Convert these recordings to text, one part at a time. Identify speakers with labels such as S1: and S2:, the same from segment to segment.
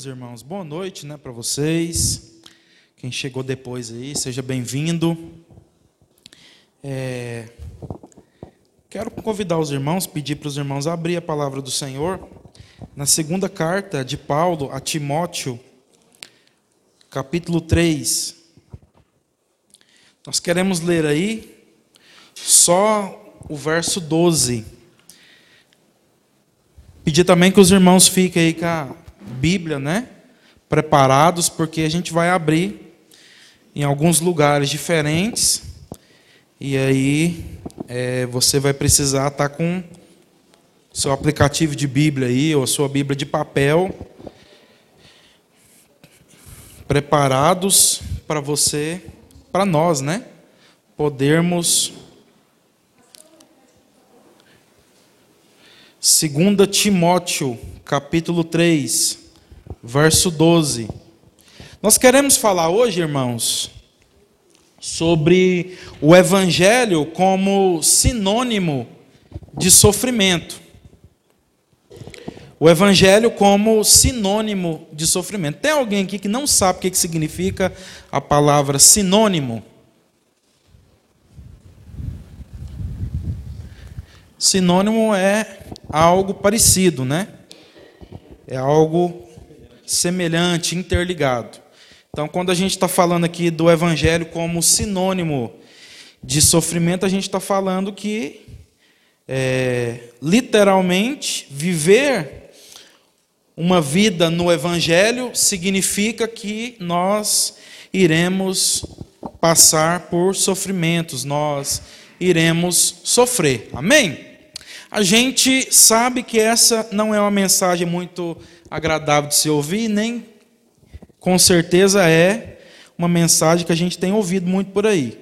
S1: meus irmãos? Boa noite, né, para vocês. Quem chegou depois aí, seja bem-vindo. É... Quero convidar os irmãos, pedir para os irmãos abrir a palavra do Senhor na segunda carta de Paulo a Timóteo, capítulo 3. Nós queremos ler aí só o verso 12. Pedir também que os irmãos fiquem aí com a Bíblia, né? Preparados, porque a gente vai abrir em alguns lugares diferentes. E aí é, você vai precisar estar tá com seu aplicativo de Bíblia aí, ou sua Bíblia de papel, preparados para você, para nós, né? Podermos. Segunda Timóteo, capítulo 3, verso 12. Nós queremos falar hoje, irmãos, sobre o Evangelho como sinônimo de sofrimento. O Evangelho como sinônimo de sofrimento. Tem alguém aqui que não sabe o que significa a palavra sinônimo? Sinônimo é algo parecido, né? É algo semelhante, interligado. Então, quando a gente está falando aqui do Evangelho como sinônimo de sofrimento, a gente está falando que, é, literalmente, viver uma vida no Evangelho significa que nós iremos passar por sofrimentos, nós iremos sofrer. Amém? A gente sabe que essa não é uma mensagem muito agradável de se ouvir, nem com certeza é uma mensagem que a gente tem ouvido muito por aí.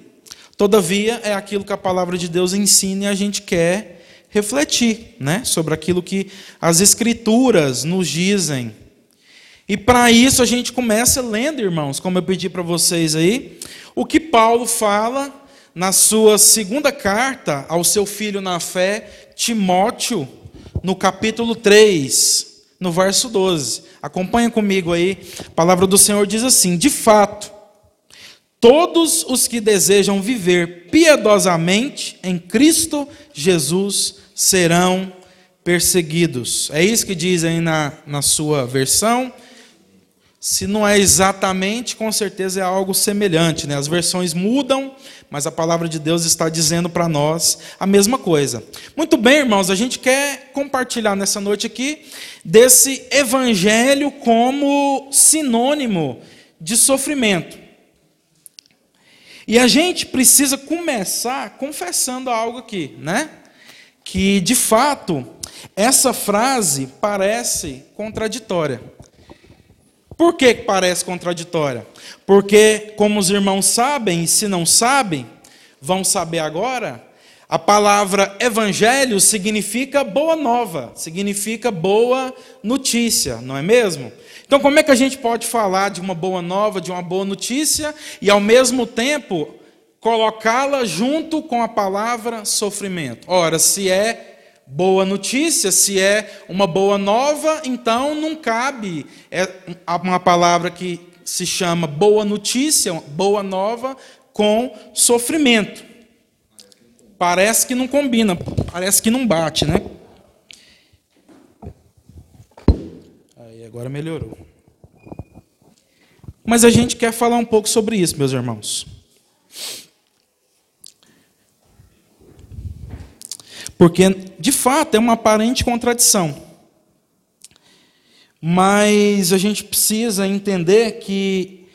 S1: Todavia, é aquilo que a palavra de Deus ensina e a gente quer refletir né, sobre aquilo que as Escrituras nos dizem. E para isso a gente começa lendo, irmãos, como eu pedi para vocês aí, o que Paulo fala na sua segunda carta ao seu filho na fé, Timóteo, no capítulo 3 no verso 12. Acompanha comigo aí. A palavra do Senhor diz assim: De fato, todos os que desejam viver piedosamente em Cristo Jesus serão perseguidos. É isso que diz aí na, na sua versão. Se não é exatamente, com certeza é algo semelhante. Né? As versões mudam, mas a palavra de Deus está dizendo para nós a mesma coisa. Muito bem, irmãos, a gente quer compartilhar nessa noite aqui desse evangelho como sinônimo de sofrimento. E a gente precisa começar confessando algo aqui, né? Que de fato essa frase parece contraditória. Por que parece contraditória? Porque, como os irmãos sabem, e se não sabem, vão saber agora, a palavra evangelho significa boa nova, significa boa notícia, não é mesmo? Então, como é que a gente pode falar de uma boa nova, de uma boa notícia, e ao mesmo tempo colocá-la junto com a palavra sofrimento? Ora, se é boa notícia, se é uma boa nova, então não cabe é uma palavra que se chama boa notícia, boa nova, com sofrimento. Parece que não combina, parece que não bate, né? Aí agora melhorou. Mas a gente quer falar um pouco sobre isso, meus irmãos. Porque, de fato, é uma aparente contradição. Mas a gente precisa entender que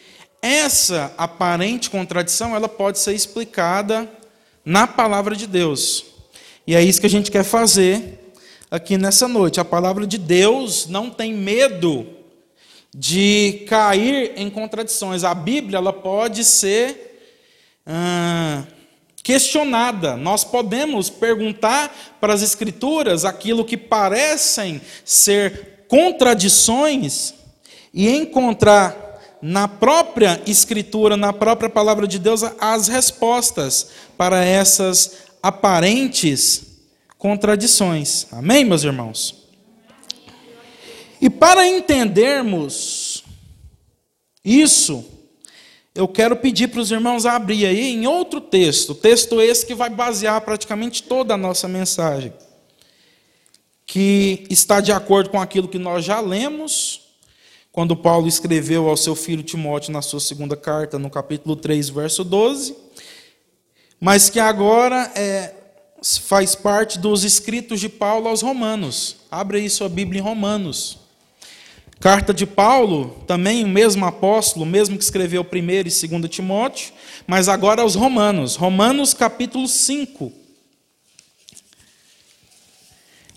S1: essa aparente contradição ela pode ser explicada na palavra de Deus. E é isso que a gente quer fazer aqui nessa noite. A palavra de Deus não tem medo de cair em contradições. A Bíblia ela pode ser ah, questionada. Nós podemos perguntar para as Escrituras aquilo que parecem ser contradições e encontrar na própria Escritura, na própria palavra de Deus, as respostas para essas aparentes contradições. Amém, meus irmãos? E para entendermos isso, eu quero pedir para os irmãos abrir aí em outro texto, texto esse que vai basear praticamente toda a nossa mensagem, que está de acordo com aquilo que nós já lemos, quando Paulo escreveu ao seu filho Timóteo na sua segunda carta, no capítulo 3, verso 12, mas que agora é, faz parte dos escritos de Paulo aos Romanos. Abre aí sua Bíblia em Romanos. Carta de Paulo, também o mesmo apóstolo, o mesmo que escreveu 1 e 2 Timóteo, mas agora aos Romanos. Romanos capítulo 5.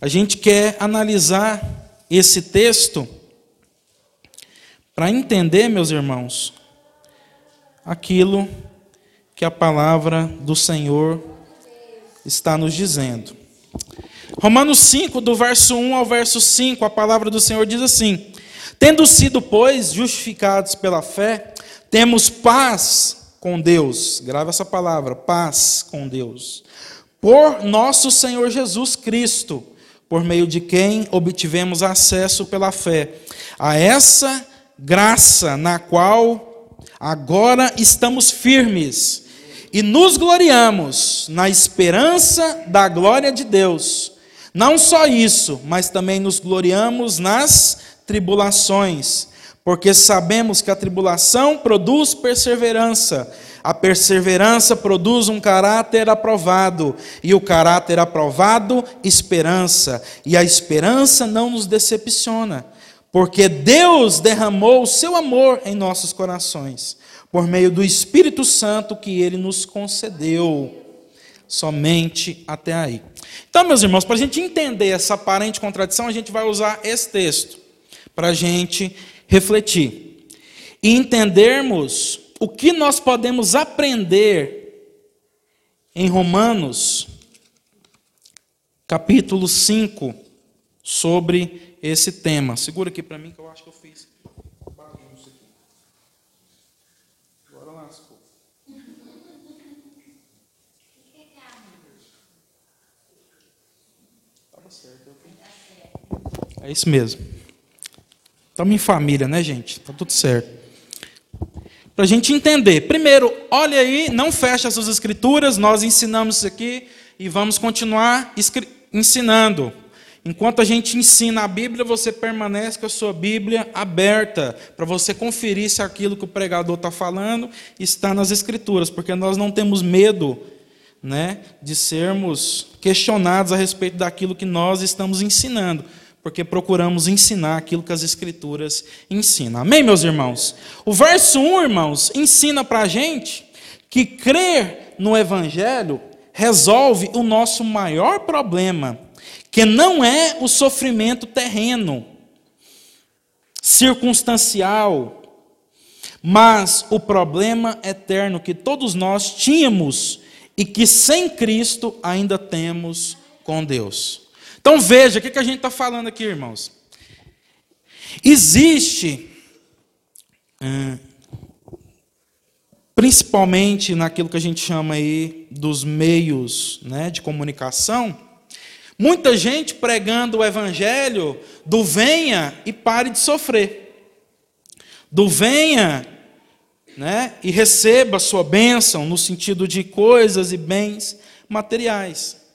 S1: A gente quer analisar esse texto para entender, meus irmãos, aquilo que a palavra do Senhor está nos dizendo. Romanos 5, do verso 1 ao verso 5, a palavra do Senhor diz assim: Tendo sido, pois, justificados pela fé, temos paz com Deus. Grava essa palavra, paz com Deus. Por nosso Senhor Jesus Cristo, por meio de quem obtivemos acesso pela fé a essa graça na qual agora estamos firmes e nos gloriamos na esperança da glória de Deus. Não só isso, mas também nos gloriamos nas tribulações, porque sabemos que a tribulação produz perseverança, a perseverança produz um caráter aprovado, e o caráter aprovado, esperança, e a esperança não nos decepciona, porque Deus derramou o seu amor em nossos corações, por meio do Espírito Santo que ele nos concedeu. Somente até aí. Então, meus irmãos, para a gente entender essa aparente contradição, a gente vai usar esse texto para a gente refletir e entendermos o que nós podemos aprender em Romanos, capítulo 5, sobre esse tema. Segura aqui para mim que eu acho que eu fiz. Agora lascou. É isso mesmo. Estamos em família, né, gente? Está tudo certo. Para a gente entender. Primeiro, olha aí, não feche as suas escrituras, nós ensinamos isso aqui e vamos continuar ensinando. Enquanto a gente ensina a Bíblia, você permanece com a sua Bíblia aberta, para você conferir se aquilo que o pregador está falando está nas Escrituras, porque nós não temos medo né, de sermos questionados a respeito daquilo que nós estamos ensinando porque procuramos ensinar aquilo que as Escrituras ensinam. Amém, meus irmãos? O verso 1, irmãos, ensina para a gente que crer no Evangelho resolve o nosso maior problema, que não é o sofrimento terreno, circunstancial, mas o problema eterno que todos nós tínhamos e que sem Cristo ainda temos com Deus. Então veja, o que a gente está falando aqui, irmãos? Existe, principalmente naquilo que a gente chama aí dos meios né, de comunicação, muita gente pregando o evangelho do venha e pare de sofrer. Do venha né, e receba a sua bênção no sentido de coisas e bens materiais.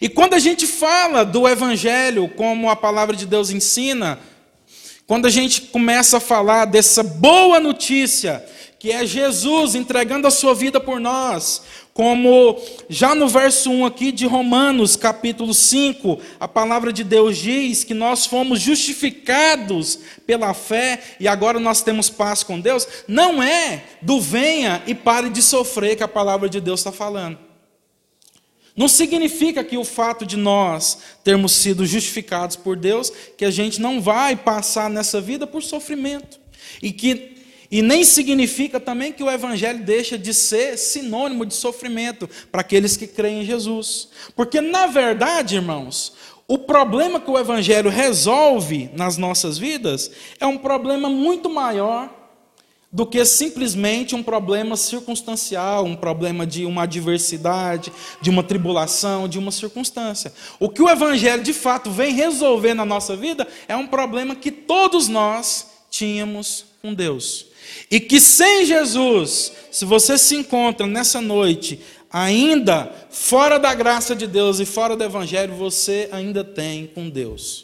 S1: E quando a gente fala do Evangelho, como a palavra de Deus ensina, quando a gente começa a falar dessa boa notícia, que é Jesus entregando a sua vida por nós, como já no verso 1 aqui de Romanos, capítulo 5, a palavra de Deus diz que nós fomos justificados pela fé e agora nós temos paz com Deus, não é do venha e pare de sofrer que a palavra de Deus está falando. Não significa que o fato de nós termos sido justificados por Deus, que a gente não vai passar nessa vida por sofrimento. E, que, e nem significa também que o Evangelho deixa de ser sinônimo de sofrimento para aqueles que creem em Jesus. Porque, na verdade, irmãos, o problema que o Evangelho resolve nas nossas vidas é um problema muito maior do que simplesmente um problema circunstancial, um problema de uma adversidade, de uma tribulação, de uma circunstância. O que o Evangelho de fato vem resolver na nossa vida é um problema que todos nós tínhamos com Deus. E que sem Jesus, se você se encontra nessa noite ainda fora da graça de Deus e fora do Evangelho, você ainda tem com Deus.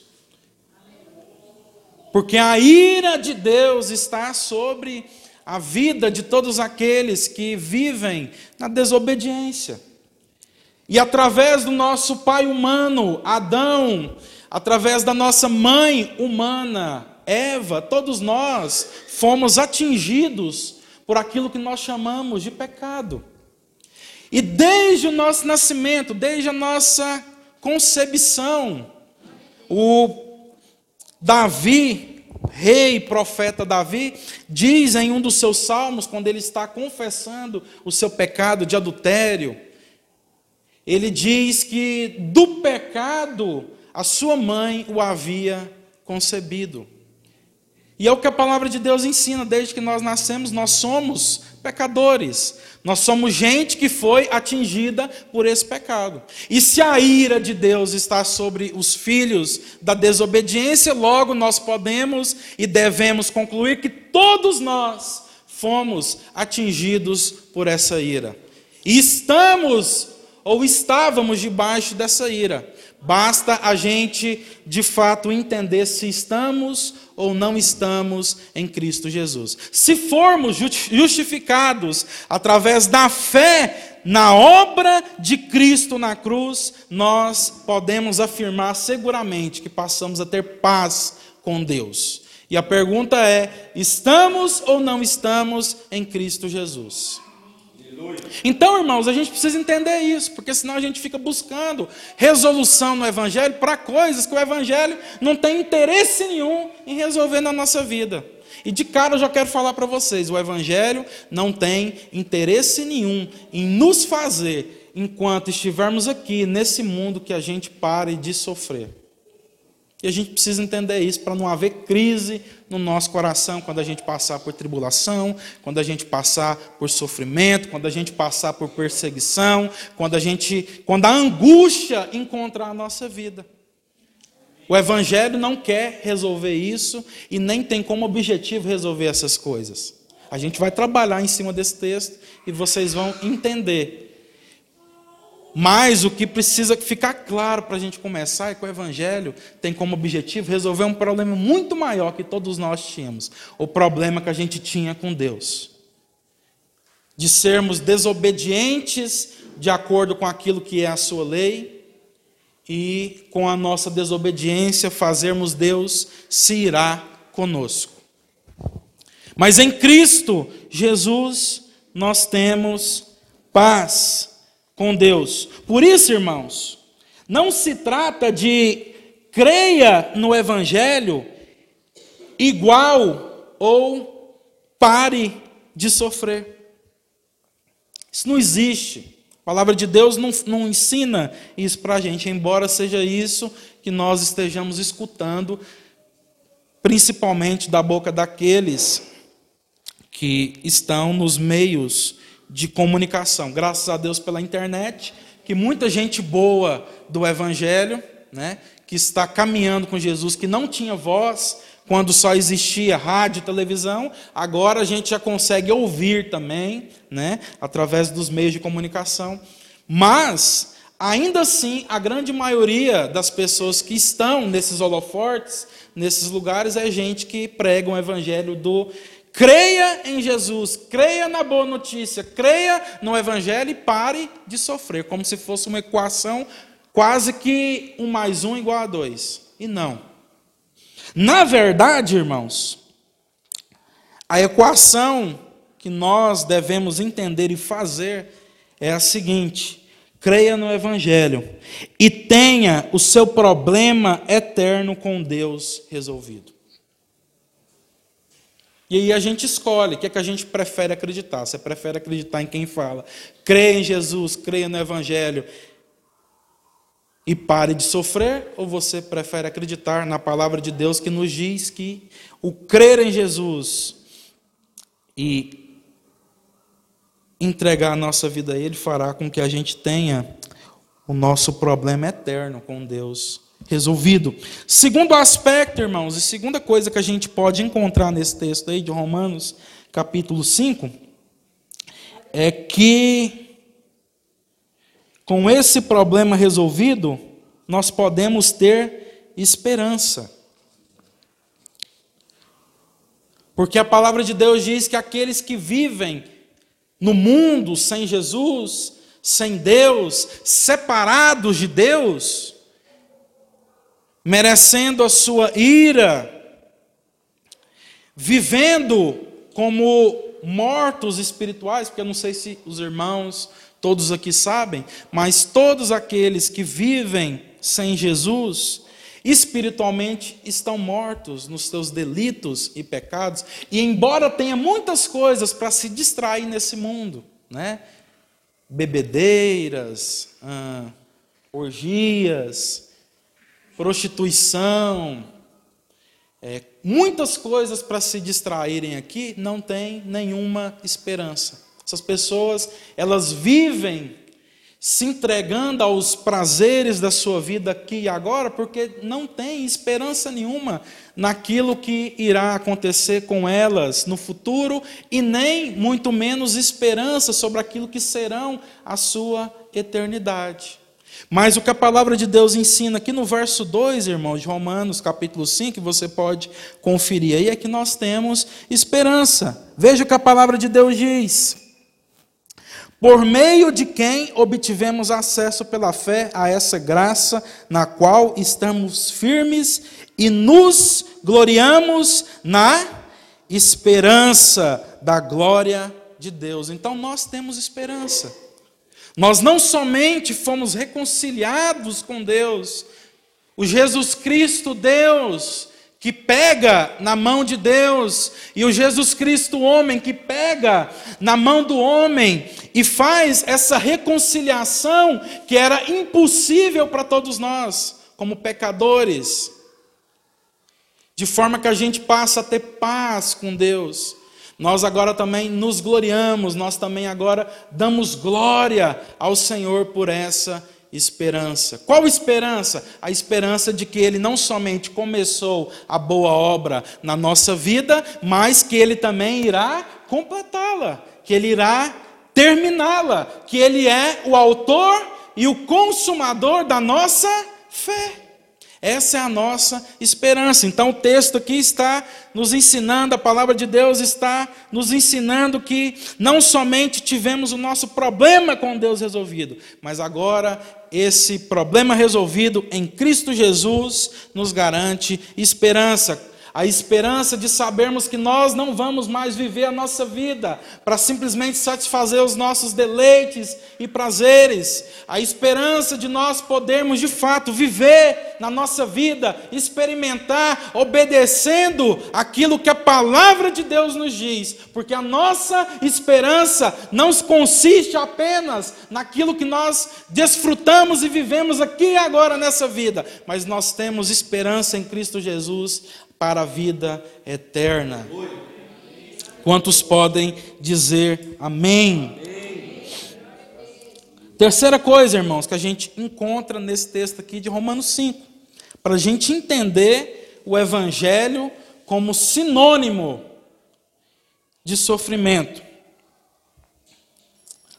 S1: Porque a ira de Deus está sobre a vida de todos aqueles que vivem na desobediência. E através do nosso pai humano, Adão, através da nossa mãe humana, Eva, todos nós fomos atingidos por aquilo que nós chamamos de pecado. E desde o nosso nascimento, desde a nossa concepção, o Davi rei profeta Davi diz em um dos seus salmos, quando ele está confessando o seu pecado de adultério, ele diz que do pecado a sua mãe o havia concebido. E é o que a palavra de Deus ensina, desde que nós nascemos, nós somos pecadores. Nós somos gente que foi atingida por esse pecado. E se a ira de Deus está sobre os filhos da desobediência, logo nós podemos e devemos concluir que todos nós fomos atingidos por essa ira. E estamos ou estávamos debaixo dessa ira. Basta a gente, de fato, entender se estamos ou não estamos em Cristo Jesus. Se formos justificados através da fé na obra de Cristo na cruz, nós podemos afirmar seguramente que passamos a ter paz com Deus. E a pergunta é: estamos ou não estamos em Cristo Jesus? Então, irmãos, a gente precisa entender isso, porque senão a gente fica buscando resolução no Evangelho para coisas que o Evangelho não tem interesse nenhum em resolver na nossa vida. E de cara eu já quero falar para vocês: o Evangelho não tem interesse nenhum em nos fazer, enquanto estivermos aqui nesse mundo, que a gente pare de sofrer. E a gente precisa entender isso para não haver crise no nosso coração quando a gente passar por tribulação, quando a gente passar por sofrimento, quando a gente passar por perseguição, quando a gente, quando a angústia encontrar a nossa vida. O evangelho não quer resolver isso e nem tem como objetivo resolver essas coisas. A gente vai trabalhar em cima desse texto e vocês vão entender mas o que precisa ficar claro para a gente começar é que o Evangelho tem como objetivo resolver um problema muito maior que todos nós tínhamos: o problema que a gente tinha com Deus. De sermos desobedientes de acordo com aquilo que é a Sua lei, e com a nossa desobediência fazermos Deus se irá conosco. Mas em Cristo Jesus nós temos paz com Deus. Por isso, irmãos, não se trata de creia no Evangelho igual ou pare de sofrer. Isso não existe. A palavra de Deus não, não ensina isso para a gente, embora seja isso que nós estejamos escutando, principalmente da boca daqueles que estão nos meios de comunicação. Graças a Deus pela internet, que muita gente boa do Evangelho, né, que está caminhando com Jesus, que não tinha voz quando só existia rádio e televisão, agora a gente já consegue ouvir também, né, através dos meios de comunicação. Mas, ainda assim, a grande maioria das pessoas que estão nesses holofortes, nesses lugares, é gente que prega o evangelho do Creia em Jesus, creia na boa notícia, creia no Evangelho e pare de sofrer, como se fosse uma equação quase que um mais um igual a dois. E não. Na verdade, irmãos, a equação que nós devemos entender e fazer é a seguinte: creia no Evangelho e tenha o seu problema eterno com Deus resolvido. E aí a gente escolhe o que é que a gente prefere acreditar. Você prefere acreditar em quem fala, creia em Jesus, creia no Evangelho e pare de sofrer, ou você prefere acreditar na palavra de Deus que nos diz que o crer em Jesus e entregar a nossa vida a Ele fará com que a gente tenha o nosso problema eterno com Deus resolvido. Segundo aspecto, irmãos, e segunda coisa que a gente pode encontrar nesse texto aí de Romanos, capítulo 5, é que com esse problema resolvido, nós podemos ter esperança. Porque a palavra de Deus diz que aqueles que vivem no mundo sem Jesus, sem Deus, separados de Deus, merecendo a sua ira, vivendo como mortos espirituais, porque eu não sei se os irmãos todos aqui sabem, mas todos aqueles que vivem sem Jesus, espiritualmente estão mortos nos seus delitos e pecados, e embora tenha muitas coisas para se distrair nesse mundo, né? Bebedeiras, ah, orgias, prostituição, é, muitas coisas para se distraírem aqui, não tem nenhuma esperança. Essas pessoas, elas vivem se entregando aos prazeres da sua vida aqui e agora, porque não tem esperança nenhuma naquilo que irá acontecer com elas no futuro e nem muito menos esperança sobre aquilo que serão a sua eternidade. Mas o que a palavra de Deus ensina aqui no verso 2, irmãos, de Romanos, capítulo 5, que você pode conferir aí, é que nós temos esperança. Veja o que a palavra de Deus diz. Por meio de quem obtivemos acesso pela fé a essa graça na qual estamos firmes e nos gloriamos na esperança da glória de Deus. Então nós temos esperança. Nós não somente fomos reconciliados com Deus, o Jesus Cristo Deus, que pega na mão de Deus, e o Jesus Cristo homem, que pega na mão do homem e faz essa reconciliação que era impossível para todos nós, como pecadores, de forma que a gente passa a ter paz com Deus. Nós agora também nos gloriamos, nós também agora damos glória ao Senhor por essa esperança. Qual esperança? A esperança de que Ele não somente começou a boa obra na nossa vida, mas que Ele também irá completá-la, que Ele irá terminá-la, que Ele é o autor e o consumador da nossa fé. Essa é a nossa esperança. Então o texto aqui está nos ensinando, a palavra de Deus está nos ensinando que não somente tivemos o nosso problema com Deus resolvido, mas agora esse problema resolvido em Cristo Jesus nos garante esperança a esperança de sabermos que nós não vamos mais viver a nossa vida para simplesmente satisfazer os nossos deleites e prazeres, a esperança de nós podermos de fato viver na nossa vida, experimentar, obedecendo aquilo que a palavra de Deus nos diz, porque a nossa esperança não consiste apenas naquilo que nós desfrutamos e vivemos aqui e agora nessa vida, mas nós temos esperança em Cristo Jesus para a vida eterna. Quantos podem dizer amém? Terceira coisa, irmãos, que a gente encontra nesse texto aqui de Romanos 5, para a gente entender o Evangelho como sinônimo de sofrimento.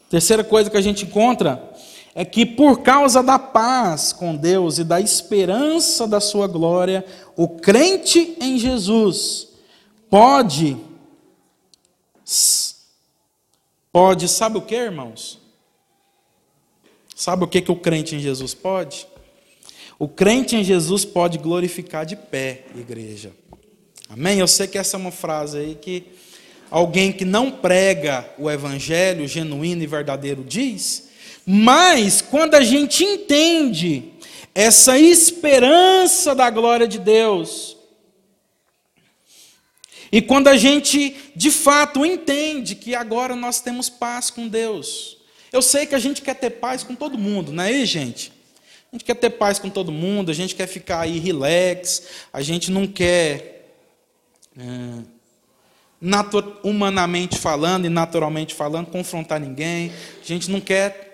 S1: Terceira coisa que a gente encontra é que por causa da paz com Deus e da esperança da sua glória, o crente em Jesus pode pode, sabe o que, irmãos? Sabe o que que o crente em Jesus pode? O crente em Jesus pode glorificar de pé, igreja. Amém? Eu sei que essa é uma frase aí que alguém que não prega o evangelho genuíno e verdadeiro diz, mas quando a gente entende essa esperança da glória de Deus, e quando a gente de fato entende que agora nós temos paz com Deus, eu sei que a gente quer ter paz com todo mundo, não é gente? A gente quer ter paz com todo mundo, a gente quer ficar aí relax, a gente não quer é, humanamente falando e naturalmente falando, confrontar ninguém. A gente não quer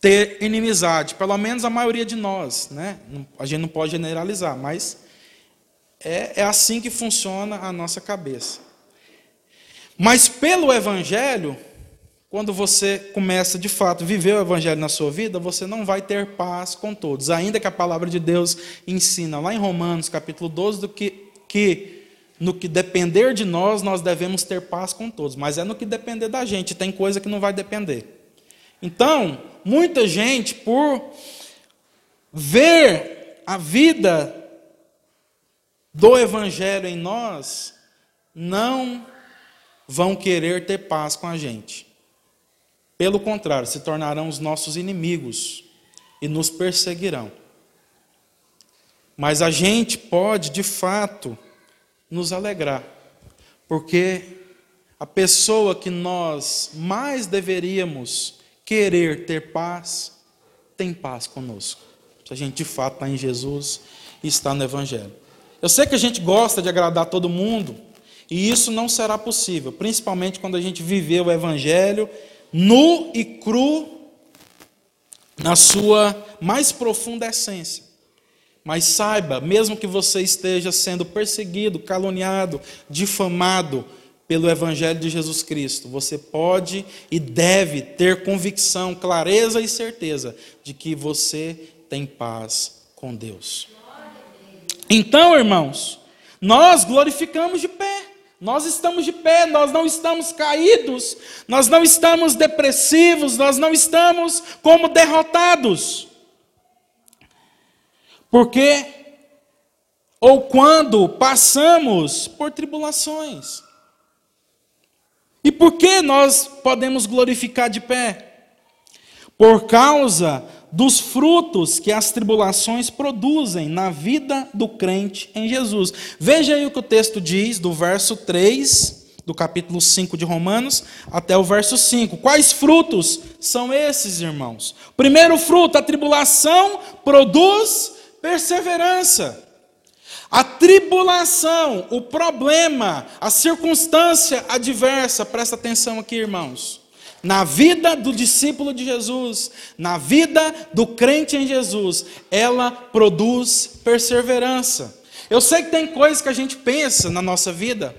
S1: ter inimizade, pelo menos a maioria de nós, né? A gente não pode generalizar, mas é, é assim que funciona a nossa cabeça. Mas pelo Evangelho, quando você começa de fato a viver o Evangelho na sua vida, você não vai ter paz com todos. Ainda que a palavra de Deus ensina lá em Romanos capítulo 12 do que, que no que depender de nós, nós devemos ter paz com todos. Mas é no que depender da gente, tem coisa que não vai depender. Então, muita gente, por ver a vida do Evangelho em nós, não vão querer ter paz com a gente. Pelo contrário, se tornarão os nossos inimigos e nos perseguirão. Mas a gente pode, de fato, nos alegrar, porque a pessoa que nós mais deveríamos querer ter paz, tem paz conosco. Se a gente de fato está em Jesus e está no Evangelho. Eu sei que a gente gosta de agradar todo mundo, e isso não será possível, principalmente quando a gente viver o Evangelho nu e cru na sua mais profunda essência. Mas saiba, mesmo que você esteja sendo perseguido, caluniado, difamado pelo Evangelho de Jesus Cristo, você pode e deve ter convicção, clareza e certeza de que você tem paz com Deus. Então, irmãos, nós glorificamos de pé. Nós estamos de pé, nós não estamos caídos, nós não estamos depressivos, nós não estamos como derrotados. Porque, ou quando passamos por tribulações. E por que nós podemos glorificar de pé? Por causa dos frutos que as tribulações produzem na vida do crente em Jesus. Veja aí o que o texto diz, do verso 3 do capítulo 5 de Romanos até o verso 5. Quais frutos são esses, irmãos? Primeiro fruto, a tribulação produz perseverança. A tribulação, o problema, a circunstância adversa, presta atenção aqui, irmãos na vida do discípulo de Jesus, na vida do crente em Jesus, ela produz perseverança. Eu sei que tem coisas que a gente pensa na nossa vida,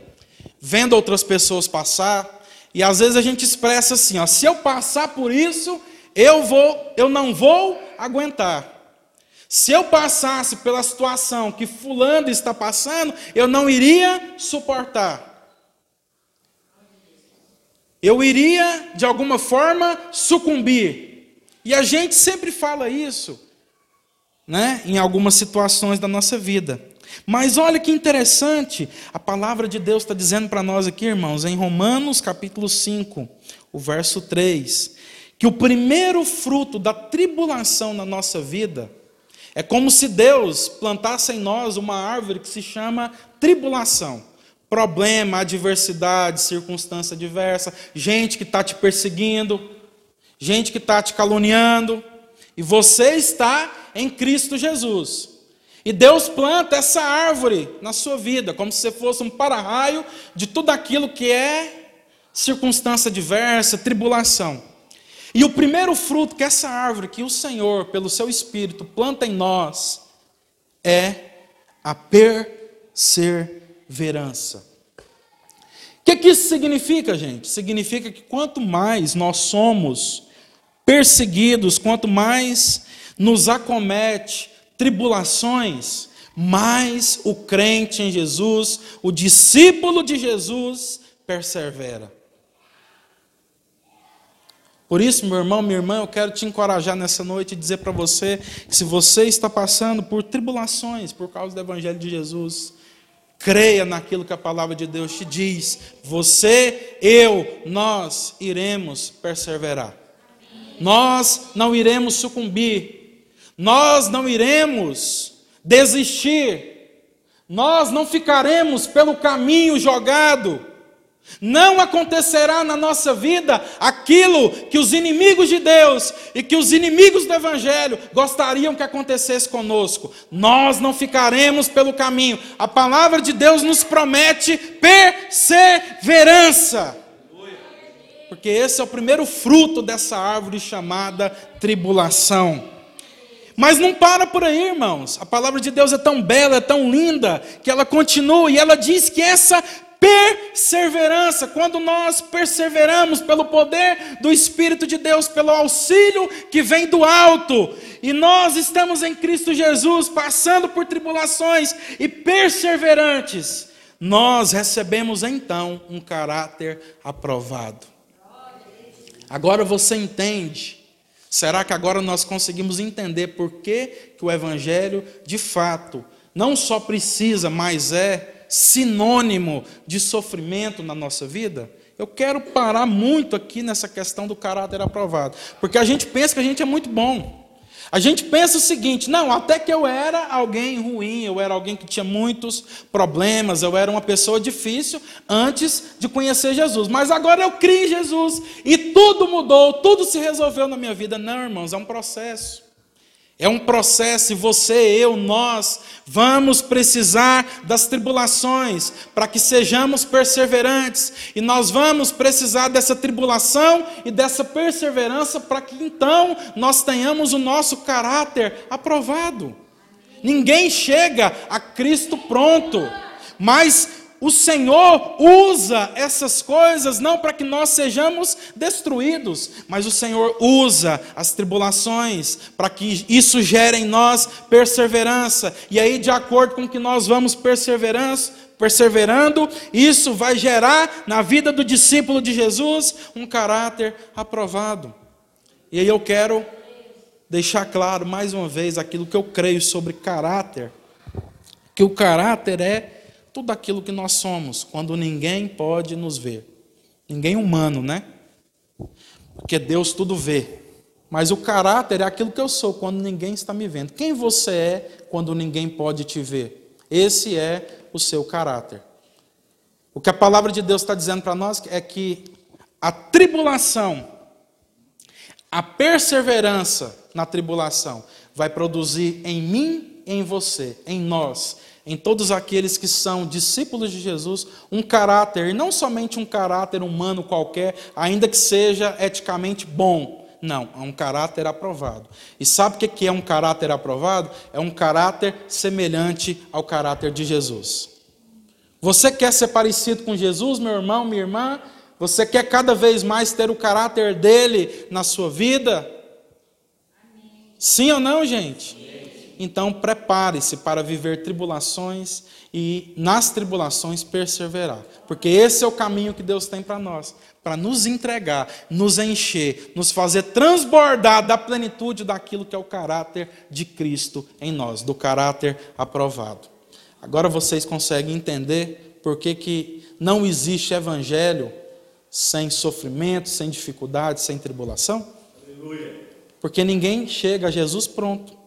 S1: vendo outras pessoas passar, e às vezes a gente expressa assim, ó, se eu passar por isso, eu vou, eu não vou aguentar. Se eu passasse pela situação que fulano está passando, eu não iria suportar eu iria, de alguma forma, sucumbir. E a gente sempre fala isso, né, em algumas situações da nossa vida. Mas olha que interessante, a palavra de Deus está dizendo para nós aqui, irmãos, em Romanos capítulo 5, o verso 3, que o primeiro fruto da tribulação na nossa vida é como se Deus plantasse em nós uma árvore que se chama tribulação problema, adversidade, circunstância adversa, gente que está te perseguindo, gente que está te caluniando, e você está em Cristo Jesus. E Deus planta essa árvore na sua vida, como se você fosse um para-raio de tudo aquilo que é circunstância adversa, tribulação. E o primeiro fruto que essa árvore, que o Senhor, pelo seu Espírito, planta em nós, é a perseverança verança. O que, que isso significa, gente? Significa que quanto mais nós somos perseguidos, quanto mais nos acomete tribulações, mais o crente em Jesus, o discípulo de Jesus, persevera. Por isso, meu irmão, minha irmã, eu quero te encorajar nessa noite e dizer para você que se você está passando por tribulações por causa do Evangelho de Jesus, Creia naquilo que a palavra de Deus te diz. Você, eu, nós iremos perseverar. Nós não iremos sucumbir. Nós não iremos desistir. Nós não ficaremos pelo caminho jogado. Não acontecerá na nossa vida aquilo que os inimigos de Deus e que os inimigos do Evangelho gostariam que acontecesse conosco. Nós não ficaremos pelo caminho. A palavra de Deus nos promete perseverança. Porque esse é o primeiro fruto dessa árvore chamada tribulação. Mas não para por aí, irmãos. A palavra de Deus é tão bela, é tão linda, que ela continua e ela diz que essa perseverança, quando nós perseveramos pelo poder do Espírito de Deus, pelo auxílio que vem do alto, e nós estamos em Cristo Jesus, passando por tribulações e perseverantes, nós recebemos então um caráter aprovado. Agora você entende. Será que agora nós conseguimos entender por que, que o Evangelho, de fato, não só precisa, mas é sinônimo de sofrimento na nossa vida? Eu quero parar muito aqui nessa questão do caráter aprovado, porque a gente pensa que a gente é muito bom. A gente pensa o seguinte: não, até que eu era alguém ruim, eu era alguém que tinha muitos problemas, eu era uma pessoa difícil antes de conhecer Jesus, mas agora eu criei em Jesus e tudo mudou, tudo se resolveu na minha vida. Não, irmãos, é um processo. É um processo e você, eu, nós vamos precisar das tribulações para que sejamos perseverantes. E nós vamos precisar dessa tribulação e dessa perseverança para que então nós tenhamos o nosso caráter aprovado. Ninguém chega a Cristo pronto, mas o Senhor usa essas coisas não para que nós sejamos destruídos, mas o Senhor usa as tribulações para que isso gere em nós perseverança. E aí, de acordo com que nós vamos perseverando, isso vai gerar na vida do discípulo de Jesus um caráter aprovado. E aí eu quero deixar claro mais uma vez aquilo que eu creio sobre caráter, que o caráter é tudo aquilo que nós somos, quando ninguém pode nos ver. Ninguém humano, né? Porque Deus tudo vê. Mas o caráter é aquilo que eu sou quando ninguém está me vendo. Quem você é quando ninguém pode te ver? Esse é o seu caráter. O que a palavra de Deus está dizendo para nós é que a tribulação, a perseverança na tribulação, vai produzir em mim, em você, em nós, em todos aqueles que são discípulos de Jesus um caráter, e não somente um caráter humano qualquer, ainda que seja eticamente bom. Não, é um caráter aprovado. E sabe o que é um caráter aprovado? É um caráter semelhante ao caráter de Jesus. Você quer ser parecido com Jesus, meu irmão, minha irmã? Você quer cada vez mais ter o caráter dele na sua vida? Sim ou não, gente? Então prepare-se para viver tribulações e nas tribulações perseverar, porque esse é o caminho que Deus tem para nós, para nos entregar, nos encher, nos fazer transbordar da plenitude daquilo que é o caráter de Cristo em nós, do caráter aprovado. Agora vocês conseguem entender por que, que não existe evangelho sem sofrimento, sem dificuldade, sem tribulação? Aleluia. Porque ninguém chega a Jesus pronto.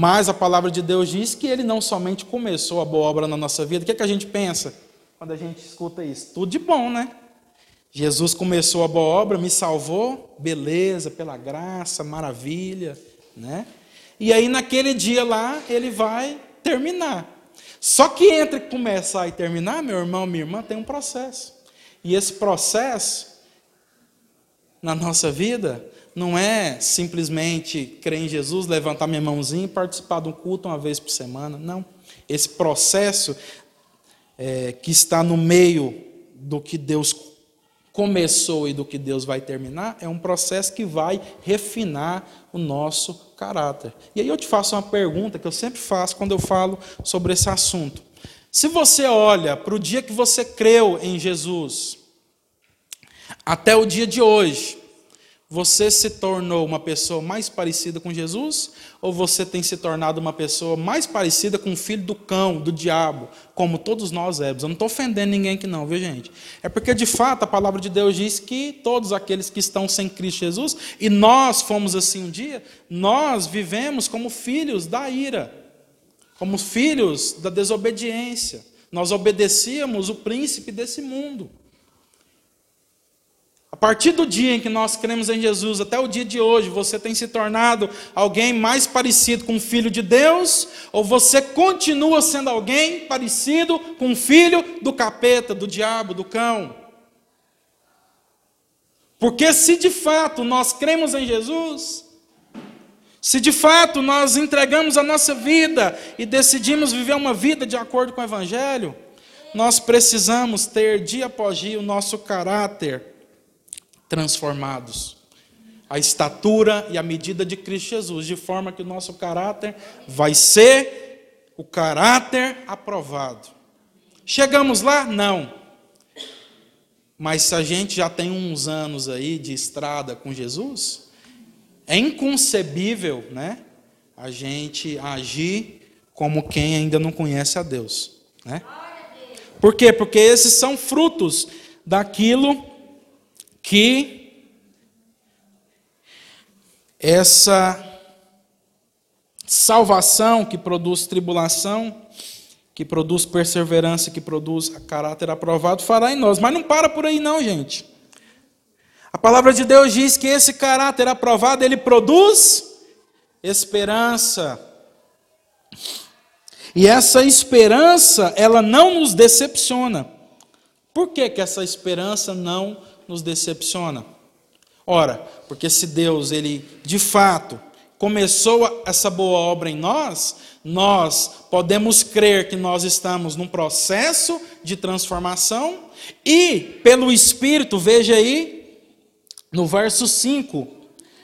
S1: Mas a palavra de Deus diz que ele não somente começou a boa obra na nossa vida. O que, é que a gente pensa quando a gente escuta isso? Tudo de bom, né? Jesus começou a boa obra, me salvou, beleza, pela graça, maravilha, né? E aí naquele dia lá ele vai terminar. Só que entre começar e terminar, meu irmão, minha irmã, tem um processo. E esse processo na nossa vida não é simplesmente crer em Jesus, levantar minha mãozinha e participar de um culto uma vez por semana. Não. Esse processo é, que está no meio do que Deus começou e do que Deus vai terminar é um processo que vai refinar o nosso caráter. E aí eu te faço uma pergunta que eu sempre faço quando eu falo sobre esse assunto. Se você olha para o dia que você creu em Jesus, até o dia de hoje, você se tornou uma pessoa mais parecida com Jesus ou você tem se tornado uma pessoa mais parecida com o filho do cão, do diabo, como todos nós éramos? Eu não estou ofendendo ninguém aqui não, viu gente? É porque de fato a palavra de Deus diz que todos aqueles que estão sem Cristo Jesus, e nós fomos assim um dia, nós vivemos como filhos da ira, como filhos da desobediência. Nós obedecíamos o príncipe desse mundo. A partir do dia em que nós cremos em Jesus, até o dia de hoje, você tem se tornado alguém mais parecido com o filho de Deus, ou você continua sendo alguém parecido com o filho do capeta, do diabo, do cão? Porque se de fato nós cremos em Jesus, se de fato nós entregamos a nossa vida e decidimos viver uma vida de acordo com o Evangelho, nós precisamos ter dia após dia o nosso caráter transformados. A estatura e a medida de Cristo Jesus, de forma que o nosso caráter vai ser o caráter aprovado. Chegamos lá? Não. Mas se a gente já tem uns anos aí de estrada com Jesus, é inconcebível, né, a gente agir como quem ainda não conhece a Deus, né? Por quê? Porque esses são frutos daquilo que essa salvação que produz tribulação que produz perseverança, que produz caráter aprovado, fará em nós. Mas não para por aí não, gente. A palavra de Deus diz que esse caráter aprovado, ele produz esperança. E essa esperança, ela não nos decepciona. Por que, que essa esperança não nos decepciona? Ora, porque se Deus, ele de fato começou essa boa obra em nós, nós podemos crer que nós estamos num processo de transformação e, pelo Espírito, veja aí, no verso 5,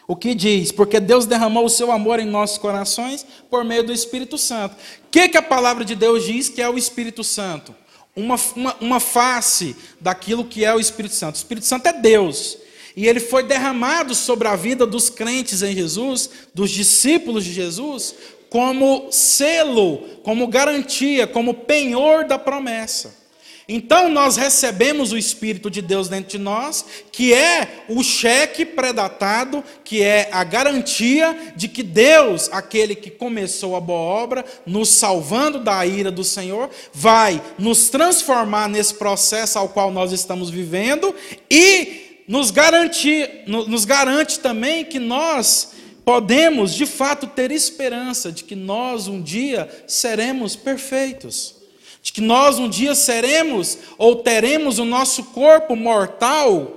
S1: o que diz? Porque Deus derramou o seu amor em nossos corações por meio do Espírito Santo. O que, que a palavra de Deus diz que é o Espírito Santo? Uma, uma, uma face daquilo que é o Espírito Santo. O Espírito Santo é Deus. E ele foi derramado sobre a vida dos crentes em Jesus, dos discípulos de Jesus, como selo, como garantia, como penhor da promessa. Então nós recebemos o Espírito de Deus dentro de nós, que é o cheque predatado, que é a garantia de que Deus, aquele que começou a boa obra, nos salvando da ira do Senhor, vai nos transformar nesse processo ao qual nós estamos vivendo e nos, garantir, nos garante também que nós podemos de fato ter esperança de que nós um dia seremos perfeitos, de que nós um dia seremos ou teremos o nosso corpo mortal,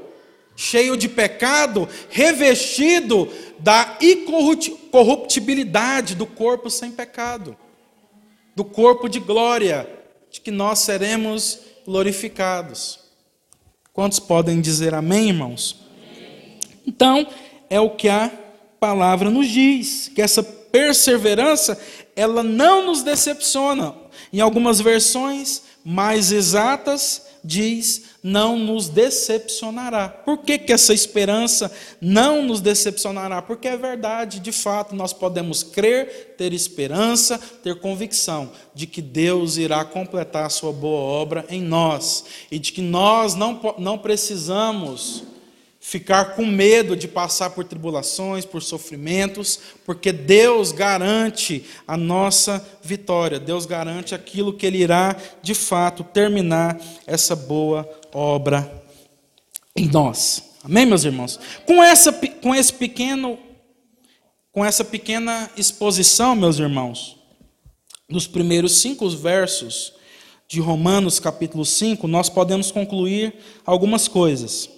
S1: cheio de pecado, revestido da incorruptibilidade do corpo sem pecado, do corpo de glória, de que nós seremos glorificados. Quantos podem dizer amém, irmãos? Então, é o que a palavra nos diz que essa perseverança, ela não nos decepciona. Em algumas versões mais exatas, diz: não nos decepcionará. Por que, que essa esperança não nos decepcionará? Porque é verdade, de fato, nós podemos crer, ter esperança, ter convicção de que Deus irá completar a sua boa obra em nós e de que nós não, não precisamos ficar com medo de passar por tribulações, por sofrimentos, porque Deus garante a nossa vitória, Deus garante aquilo que Ele irá de fato terminar essa boa obra em nós. Amém, meus irmãos? Com, essa, com esse pequeno, com essa pequena exposição, meus irmãos, dos primeiros cinco versos de Romanos capítulo 5, nós podemos concluir algumas coisas.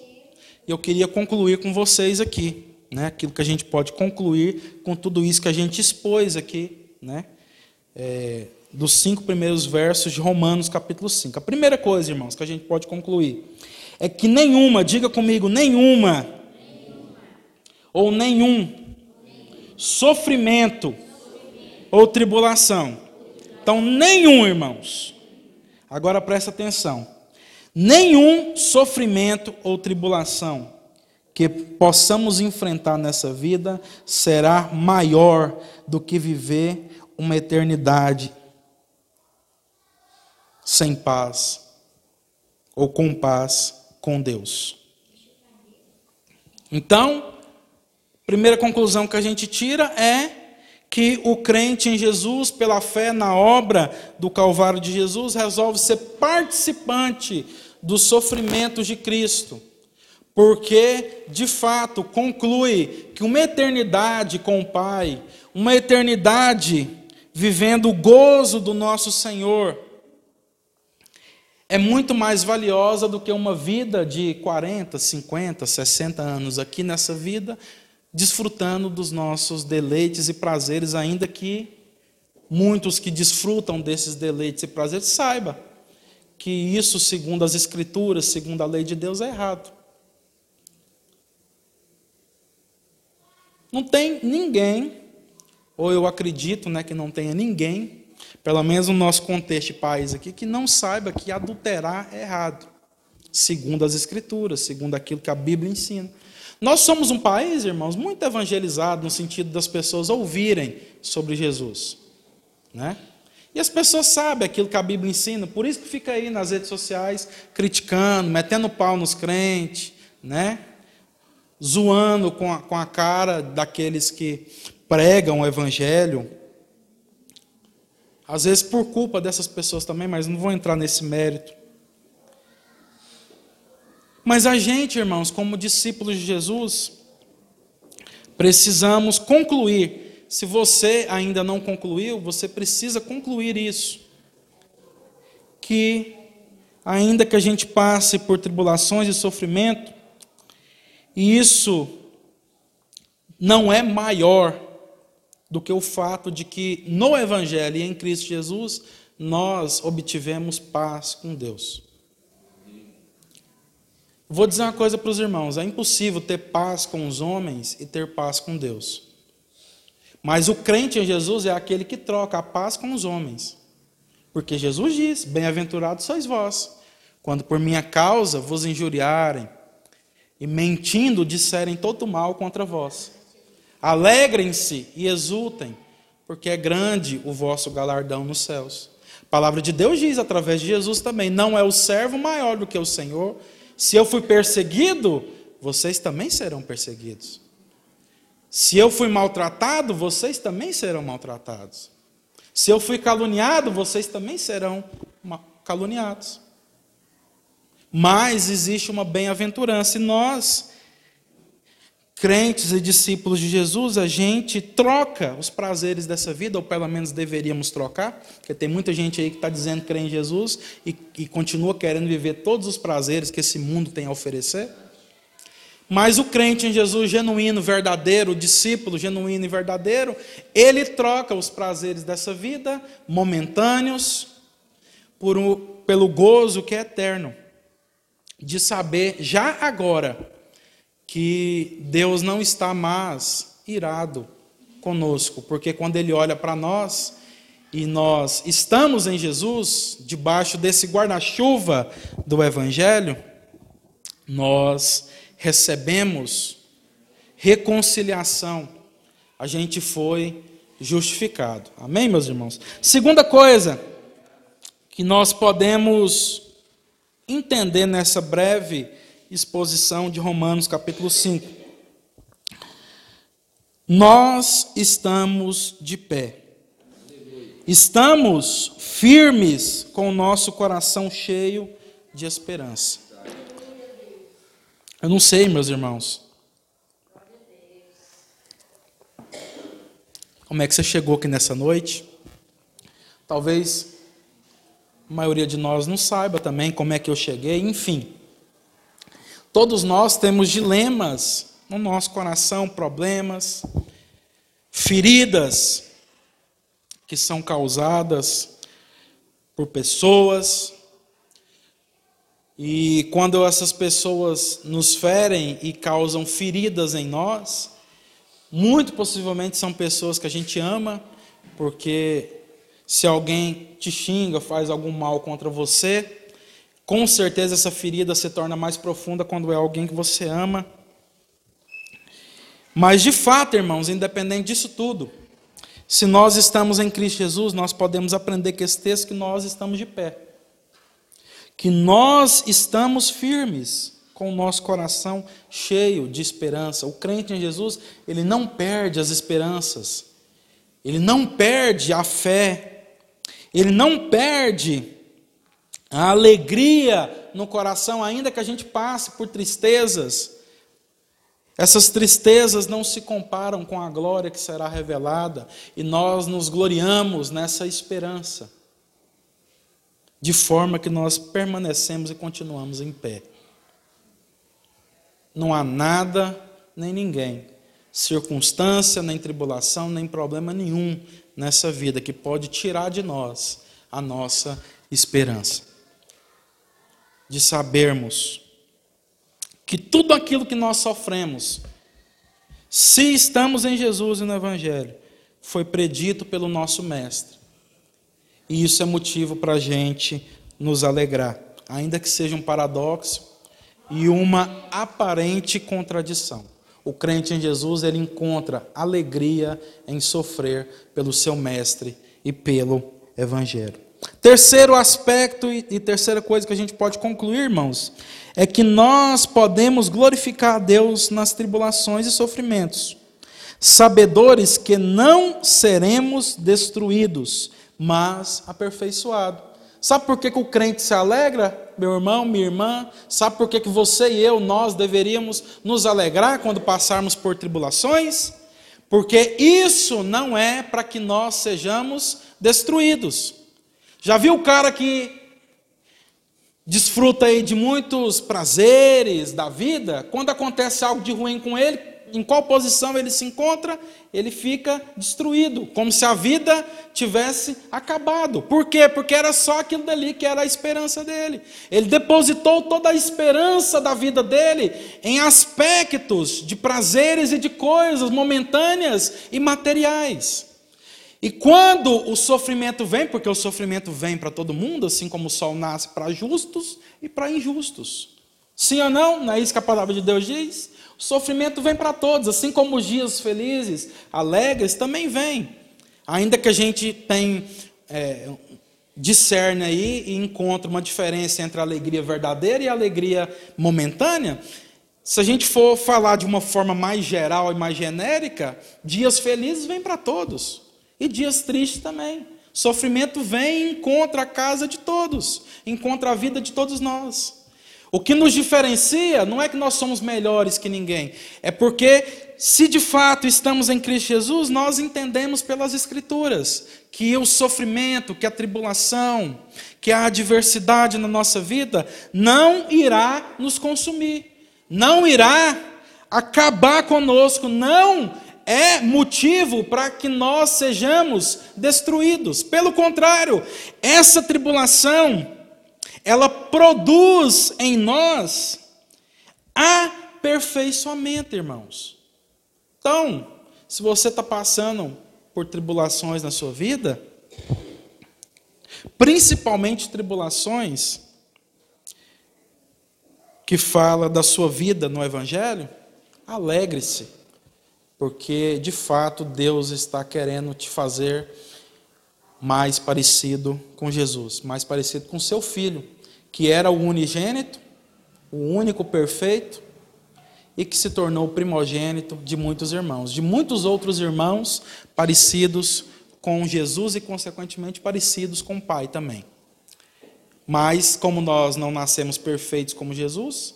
S1: Eu queria concluir com vocês aqui, né? Aquilo que a gente pode concluir com tudo isso que a gente expôs aqui, né? É, dos cinco primeiros versos de Romanos, capítulo 5. A primeira coisa, irmãos, que a gente pode concluir é que nenhuma, diga comigo, nenhuma, nenhuma. ou nenhum sofrimento, ou tribulação. Então, nenhum, irmãos. Agora presta atenção nenhum sofrimento ou tribulação que possamos enfrentar nessa vida será maior do que viver uma eternidade sem paz ou com paz com Deus. Então, primeira conclusão que a gente tira é que o crente em Jesus, pela fé na obra do Calvário de Jesus, resolve ser participante dos sofrimentos de Cristo, porque, de fato, conclui que uma eternidade com o Pai, uma eternidade vivendo o gozo do nosso Senhor, é muito mais valiosa do que uma vida de 40, 50, 60 anos aqui nessa vida, desfrutando dos nossos deleites e prazeres, ainda que muitos que desfrutam desses deleites e prazeres saiba que isso, segundo as Escrituras, segundo a lei de Deus, é errado. Não tem ninguém, ou eu acredito né, que não tenha ninguém, pelo menos no nosso contexto de país aqui, que não saiba que adulterar é errado, segundo as Escrituras, segundo aquilo que a Bíblia ensina. Nós somos um país, irmãos, muito evangelizado no sentido das pessoas ouvirem sobre Jesus, né? E as pessoas sabem aquilo que a Bíblia ensina, por isso que fica aí nas redes sociais criticando, metendo pau nos crentes, né? Zoando com a, com a cara daqueles que pregam o evangelho. Às vezes por culpa dessas pessoas também, mas não vou entrar nesse mérito. Mas a gente, irmãos, como discípulos de Jesus, precisamos concluir. Se você ainda não concluiu, você precisa concluir isso. Que, ainda que a gente passe por tribulações e sofrimento, isso não é maior do que o fato de que no Evangelho e em Cristo Jesus nós obtivemos paz com Deus. Vou dizer uma coisa para os irmãos: é impossível ter paz com os homens e ter paz com Deus. Mas o crente em Jesus é aquele que troca a paz com os homens. Porque Jesus diz: Bem-aventurados sois vós, quando por minha causa vos injuriarem e mentindo disserem todo mal contra vós. Alegrem-se e exultem, porque é grande o vosso galardão nos céus. A palavra de Deus diz através de Jesus também: Não é o servo maior do que o Senhor se eu fui perseguido, vocês também serão perseguidos. Se eu fui maltratado, vocês também serão maltratados. Se eu fui caluniado, vocês também serão caluniados. Mas existe uma bem-aventurança e nós, crentes e discípulos de Jesus, a gente troca os prazeres dessa vida, ou pelo menos deveríamos trocar, porque tem muita gente aí que está dizendo que crê em Jesus e, e continua querendo viver todos os prazeres que esse mundo tem a oferecer. Mas o crente em Jesus genuíno, verdadeiro, o discípulo genuíno e verdadeiro, ele troca os prazeres dessa vida, momentâneos, por pelo gozo que é eterno, de saber já agora que Deus não está mais irado conosco, porque quando Ele olha para nós e nós estamos em Jesus, debaixo desse guarda-chuva do Evangelho, nós recebemos reconciliação, a gente foi justificado. Amém, meus irmãos? Segunda coisa que nós podemos entender nessa breve exposição de Romanos capítulo 5. Nós estamos de pé. Estamos firmes com o nosso coração cheio de esperança. Eu não sei, meus irmãos. Como é que você chegou aqui nessa noite? Talvez a maioria de nós não saiba também como é que eu cheguei, enfim. Todos nós temos dilemas no nosso coração, problemas, feridas que são causadas por pessoas. E quando essas pessoas nos ferem e causam feridas em nós, muito possivelmente são pessoas que a gente ama, porque se alguém te xinga, faz algum mal contra você, com certeza essa ferida se torna mais profunda quando é alguém que você ama. Mas de fato, irmãos, independente disso tudo, se nós estamos em Cristo Jesus, nós podemos aprender que esse texto que nós estamos de pé. Que nós estamos firmes com o nosso coração cheio de esperança. O crente em Jesus, ele não perde as esperanças. ele não perde a fé, ele não perde a alegria no coração, ainda que a gente passe por tristezas. Essas tristezas não se comparam com a glória que será revelada, e nós nos gloriamos nessa esperança, de forma que nós permanecemos e continuamos em pé. Não há nada nem ninguém, circunstância, nem tribulação, nem problema nenhum nessa vida que pode tirar de nós a nossa esperança. De sabermos que tudo aquilo que nós sofremos, se estamos em Jesus e no Evangelho, foi predito pelo nosso Mestre. E isso é motivo para a gente nos alegrar, ainda que seja um paradoxo e uma aparente contradição. O crente em Jesus, ele encontra alegria em sofrer pelo seu Mestre e pelo Evangelho. Terceiro aspecto e terceira coisa que a gente pode concluir, irmãos, é que nós podemos glorificar a Deus nas tribulações e sofrimentos, sabedores que não seremos destruídos, mas aperfeiçoados. Sabe por que, que o crente se alegra, meu irmão, minha irmã? Sabe por que, que você e eu, nós deveríamos nos alegrar quando passarmos por tribulações? Porque isso não é para que nós sejamos destruídos. Já viu o cara que desfruta aí de muitos prazeres da vida? Quando acontece algo de ruim com ele, em qual posição ele se encontra? Ele fica destruído, como se a vida tivesse acabado. Por quê? Porque era só aquilo dali que era a esperança dele. Ele depositou toda a esperança da vida dele em aspectos de prazeres e de coisas momentâneas e materiais. E quando o sofrimento vem, porque o sofrimento vem para todo mundo, assim como o sol nasce para justos e para injustos. Sim ou não? Não é isso que a palavra de Deus diz? O sofrimento vem para todos, assim como os dias felizes, alegres, também vem. Ainda que a gente tem, é, discerne aí e encontra uma diferença entre a alegria verdadeira e a alegria momentânea, se a gente for falar de uma forma mais geral e mais genérica, dias felizes vêm para todos. E dias tristes também. Sofrimento vem e encontra a casa de todos, encontra a vida de todos nós. O que nos diferencia não é que nós somos melhores que ninguém, é porque, se de fato estamos em Cristo Jesus, nós entendemos pelas Escrituras que o sofrimento, que a tribulação, que a adversidade na nossa vida não irá nos consumir, não irá acabar conosco, não é motivo para que nós sejamos destruídos. Pelo contrário, essa tribulação, ela produz em nós aperfeiçoamento, irmãos. Então, se você está passando por tribulações na sua vida, principalmente tribulações que fala da sua vida no Evangelho, alegre-se porque de fato Deus está querendo te fazer mais parecido com Jesus, mais parecido com seu filho, que era o unigênito, o único perfeito e que se tornou o primogênito de muitos irmãos, de muitos outros irmãos parecidos com Jesus e consequentemente parecidos com o Pai também. Mas como nós não nascemos perfeitos como Jesus,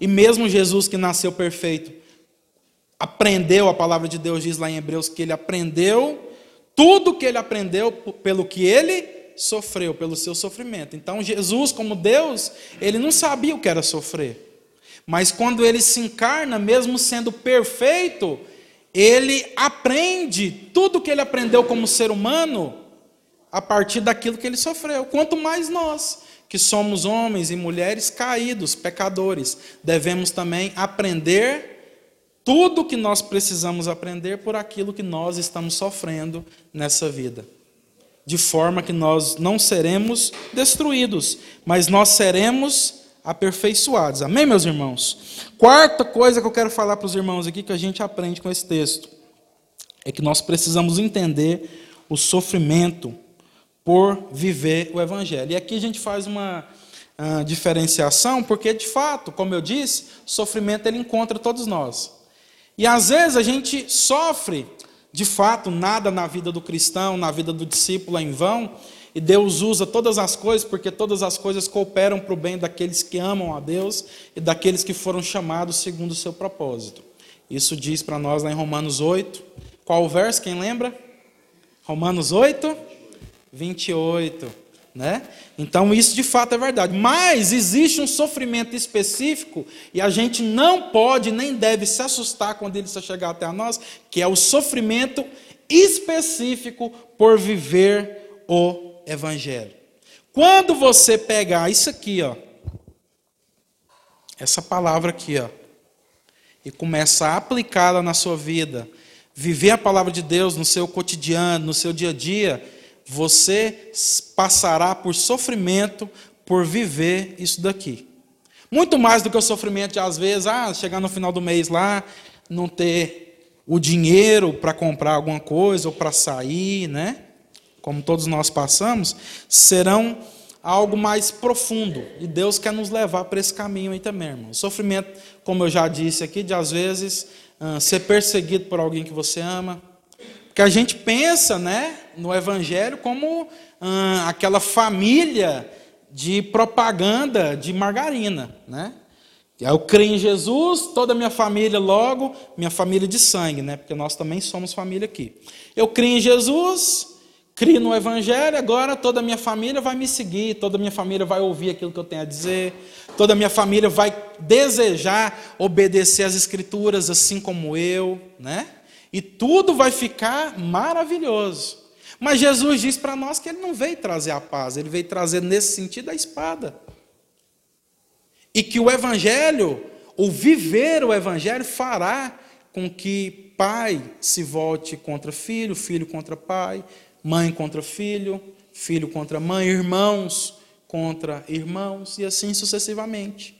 S1: e mesmo Jesus que nasceu perfeito, aprendeu, a palavra de Deus diz lá em Hebreus que ele aprendeu tudo que ele aprendeu pelo que ele sofreu, pelo seu sofrimento. Então, Jesus, como Deus, ele não sabia o que era sofrer. Mas quando ele se encarna, mesmo sendo perfeito, ele aprende tudo que ele aprendeu como ser humano a partir daquilo que ele sofreu. Quanto mais nós, que somos homens e mulheres caídos, pecadores, devemos também aprender tudo que nós precisamos aprender por aquilo que nós estamos sofrendo nessa vida. De forma que nós não seremos destruídos, mas nós seremos aperfeiçoados. Amém, meus irmãos? Quarta coisa que eu quero falar para os irmãos aqui que a gente aprende com esse texto é que nós precisamos entender o sofrimento por viver o evangelho. E aqui a gente faz uma uh, diferenciação, porque de fato, como eu disse, sofrimento ele encontra todos nós. E às vezes a gente sofre De fato, nada na vida do cristão, na vida do discípulo é em vão, e Deus usa todas as coisas, porque todas as coisas cooperam para o bem daqueles que amam a Deus e daqueles que foram chamados segundo o seu propósito. Isso diz para nós lá em Romanos 8. Qual o verso? Quem lembra? Romanos 8, 28. Né? Então, isso de fato é verdade. Mas existe um sofrimento específico, e a gente não pode nem deve se assustar quando ele chegar até nós, que é o sofrimento específico por viver o evangelho. Quando você pegar isso aqui, ó, essa palavra aqui, ó, e começar a aplicá-la na sua vida, viver a palavra de Deus no seu cotidiano, no seu dia a dia, você passará por sofrimento por viver isso daqui. Muito mais do que o sofrimento de, às vezes, ah, chegar no final do mês lá, não ter o dinheiro para comprar alguma coisa ou para sair, né? como todos nós passamos, serão algo mais profundo. E Deus quer nos levar para esse caminho aí também, irmão. O sofrimento, como eu já disse aqui, de às vezes uh, ser perseguido por alguém que você ama. Porque a gente pensa né, no Evangelho como uh, aquela família de propaganda de margarina. Né? Eu creio em Jesus, toda a minha família logo, minha família de sangue, né? porque nós também somos família aqui. Eu creio em Jesus, crio no Evangelho, agora toda a minha família vai me seguir, toda a minha família vai ouvir aquilo que eu tenho a dizer, toda a minha família vai desejar obedecer às Escrituras assim como eu, né? E tudo vai ficar maravilhoso. Mas Jesus diz para nós que ele não veio trazer a paz, ele veio trazer nesse sentido a espada. E que o Evangelho, o viver o Evangelho, fará com que pai se volte contra filho, filho contra pai, mãe contra filho, filho contra mãe, irmãos contra irmãos e assim sucessivamente.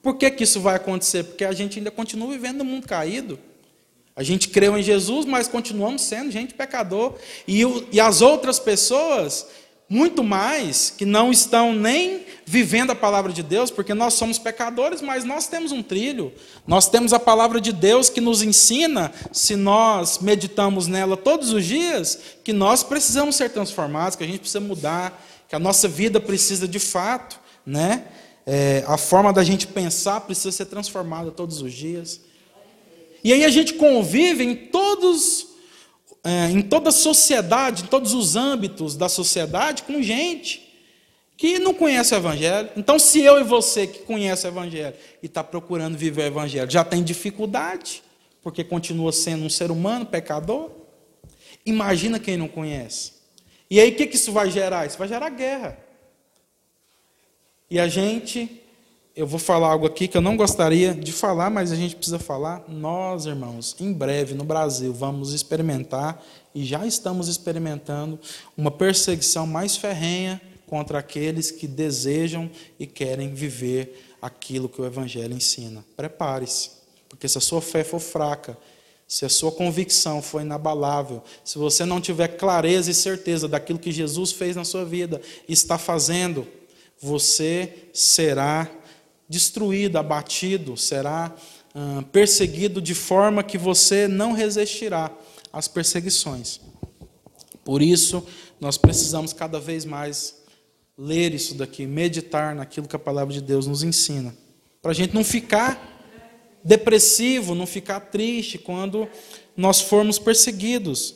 S1: Por que, que isso vai acontecer? Porque a gente ainda continua vivendo no mundo caído. A gente creu em Jesus, mas continuamos sendo gente pecador. E, e as outras pessoas muito mais que não estão nem vivendo a palavra de Deus, porque nós somos pecadores, mas nós temos um trilho, nós temos a palavra de Deus que nos ensina, se nós meditamos nela todos os dias, que nós precisamos ser transformados, que a gente precisa mudar, que a nossa vida precisa de fato, né? É, a forma da gente pensar precisa ser transformada todos os dias. E aí a gente convive em todos é, em toda a sociedade, em todos os âmbitos da sociedade, com gente que não conhece o Evangelho. Então, se eu e você que conhece o Evangelho e está procurando viver o Evangelho, já tem dificuldade, porque continua sendo um ser humano pecador, imagina quem não conhece. E aí, o que, que isso vai gerar? Isso vai gerar guerra. E a gente eu vou falar algo aqui que eu não gostaria de falar, mas a gente precisa falar. Nós, irmãos, em breve no Brasil vamos experimentar e já estamos experimentando uma perseguição mais ferrenha contra aqueles que desejam e querem viver aquilo que o Evangelho ensina. Prepare-se, porque se a sua fé for fraca, se a sua convicção for inabalável, se você não tiver clareza e certeza daquilo que Jesus fez na sua vida e está fazendo, você será destruído, abatido, será uh, perseguido de forma que você não resistirá às perseguições. Por isso, nós precisamos cada vez mais ler isso daqui, meditar naquilo que a palavra de Deus nos ensina, para a gente não ficar depressivo, não ficar triste quando nós formos perseguidos.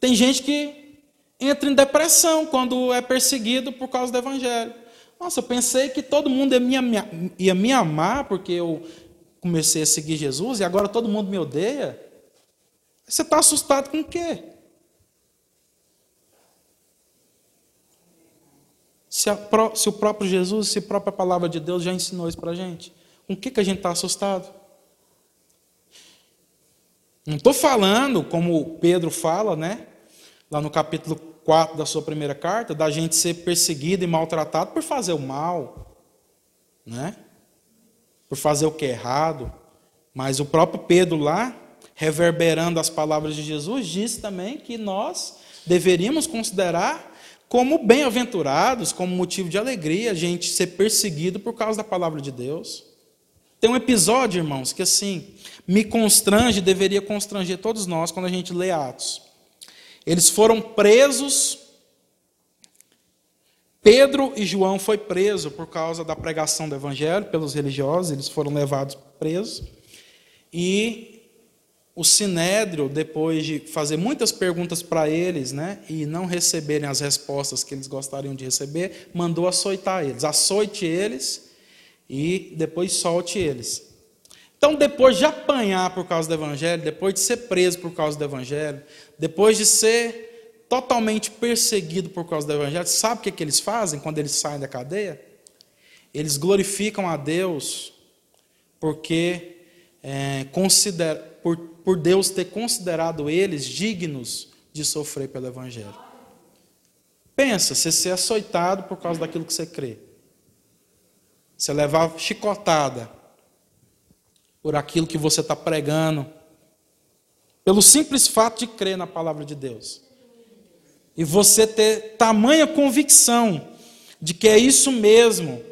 S1: Tem gente que entra em depressão quando é perseguido por causa do evangelho. Nossa, eu pensei que todo mundo ia me, ia me amar porque eu comecei a seguir Jesus e agora todo mundo me odeia. Você está assustado com o quê? Se, a, se, o próprio Jesus, se a própria palavra de Deus já ensinou isso para a gente, com o que, que a gente está assustado? Não estou falando, como Pedro fala, né? Lá no capítulo 4 da sua primeira carta, da gente ser perseguido e maltratado por fazer o mal, né? Por fazer o que é errado. Mas o próprio Pedro lá, reverberando as palavras de Jesus, disse também que nós deveríamos considerar como bem-aventurados, como motivo de alegria, a gente ser perseguido por causa da palavra de Deus. Tem um episódio, irmãos, que assim, me constrange, deveria constranger todos nós quando a gente lê Atos. Eles foram presos. Pedro e João foi preso por causa da pregação do evangelho pelos religiosos, eles foram levados presos. E o Sinédrio, depois de fazer muitas perguntas para eles, né, e não receberem as respostas que eles gostariam de receber, mandou açoitar eles. Açoite eles e depois solte eles. Então, depois de apanhar por causa do Evangelho, depois de ser preso por causa do Evangelho, depois de ser totalmente perseguido por causa do Evangelho, sabe o que, é que eles fazem quando eles saem da cadeia? Eles glorificam a Deus porque é, por, por Deus ter considerado eles dignos de sofrer pelo Evangelho. Pensa, você ser açoitado por causa daquilo que você crê. Você levar chicotada por aquilo que você está pregando, pelo simples fato de crer na palavra de Deus. E você ter tamanha convicção de que é isso mesmo,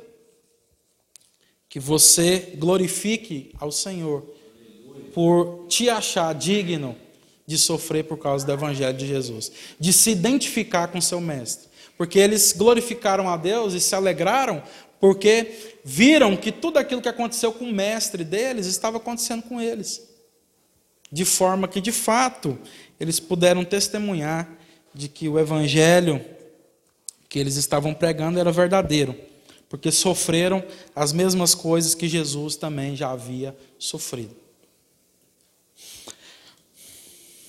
S1: que você glorifique ao Senhor por te achar digno de sofrer por causa do Evangelho de Jesus, de se identificar com seu Mestre. Porque eles glorificaram a Deus e se alegraram porque viram que tudo aquilo que aconteceu com o mestre deles estava acontecendo com eles. De forma que, de fato, eles puderam testemunhar de que o evangelho que eles estavam pregando era verdadeiro porque sofreram as mesmas coisas que Jesus também já havia sofrido.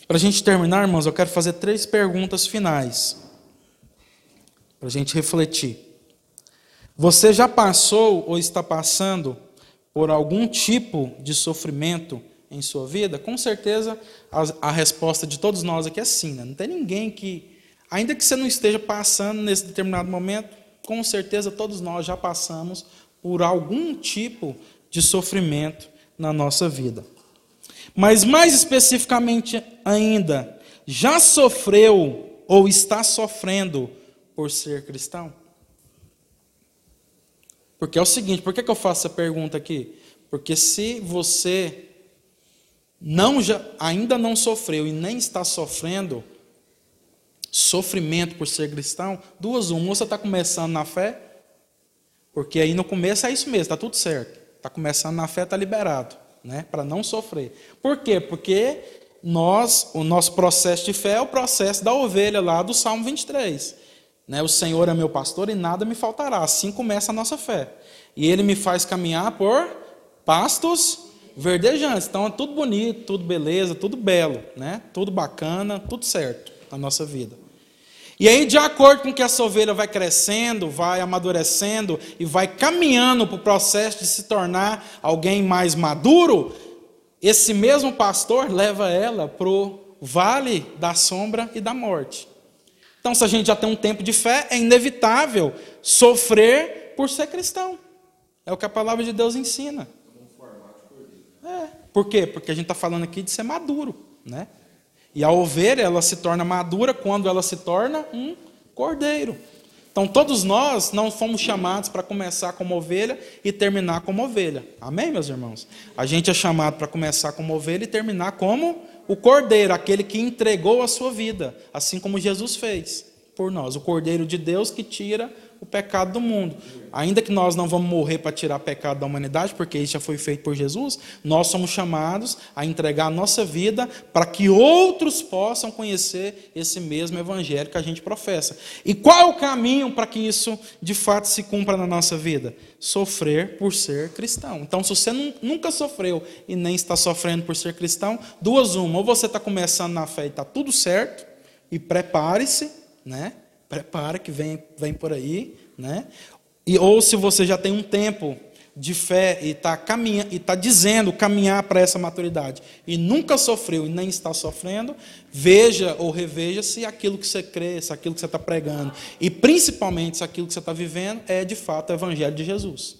S1: Para a gente terminar, irmãos, eu quero fazer três perguntas finais, para a gente refletir. Você já passou ou está passando por algum tipo de sofrimento em sua vida? Com certeza a, a resposta de todos nós aqui é sim. Né? Não tem ninguém que, ainda que você não esteja passando nesse determinado momento, com certeza todos nós já passamos por algum tipo de sofrimento na nossa vida. Mas mais especificamente ainda, já sofreu ou está sofrendo por ser cristão? Porque é o seguinte, por que, que eu faço essa pergunta aqui? Porque se você não já, ainda não sofreu e nem está sofrendo, sofrimento por ser cristão, duas, uma, você está começando na fé, porque aí no começo é isso mesmo, está tudo certo. Está começando na fé, está liberado, né? Para não sofrer. Por quê? Porque nós, o nosso processo de fé é o processo da ovelha lá do Salmo 23. Né? O Senhor é meu pastor e nada me faltará. Assim começa a nossa fé. E Ele me faz caminhar por pastos verdejantes. Então é tudo bonito, tudo beleza, tudo belo, né? Tudo bacana, tudo certo na nossa vida. E aí, de acordo com que essa ovelha vai crescendo, vai amadurecendo e vai caminhando para o processo de se tornar alguém mais maduro, esse mesmo pastor leva ela para o vale da sombra e da morte. Então, se a gente já tem um tempo de fé, é inevitável sofrer por ser cristão. É o que a palavra de Deus ensina. É. Por quê? Porque a gente está falando aqui de ser maduro, né? E a ovelha, ela se torna madura quando ela se torna um cordeiro. Então, todos nós não fomos chamados para começar como ovelha e terminar como ovelha. Amém, meus irmãos? A gente é chamado para começar como ovelha e terminar como o cordeiro, aquele que entregou a sua vida, assim como Jesus fez por nós. O cordeiro de Deus que tira o pecado do mundo. Ainda que nós não vamos morrer para tirar pecado da humanidade, porque isso já foi feito por Jesus, nós somos chamados a entregar a nossa vida para que outros possam conhecer esse mesmo evangelho que a gente professa. E qual é o caminho para que isso de fato se cumpra na nossa vida? Sofrer por ser cristão. Então, se você nunca sofreu e nem está sofrendo por ser cristão, duas uma, ou você está começando na fé e está tudo certo, e prepare-se, né? Prepara que vem, vem por aí, né? E, ou se você já tem um tempo de fé e está caminhando e está dizendo caminhar para essa maturidade e nunca sofreu e nem está sofrendo, veja ou reveja se aquilo que você crê, se aquilo que você está pregando e principalmente se aquilo que você está vivendo é de fato o Evangelho de Jesus,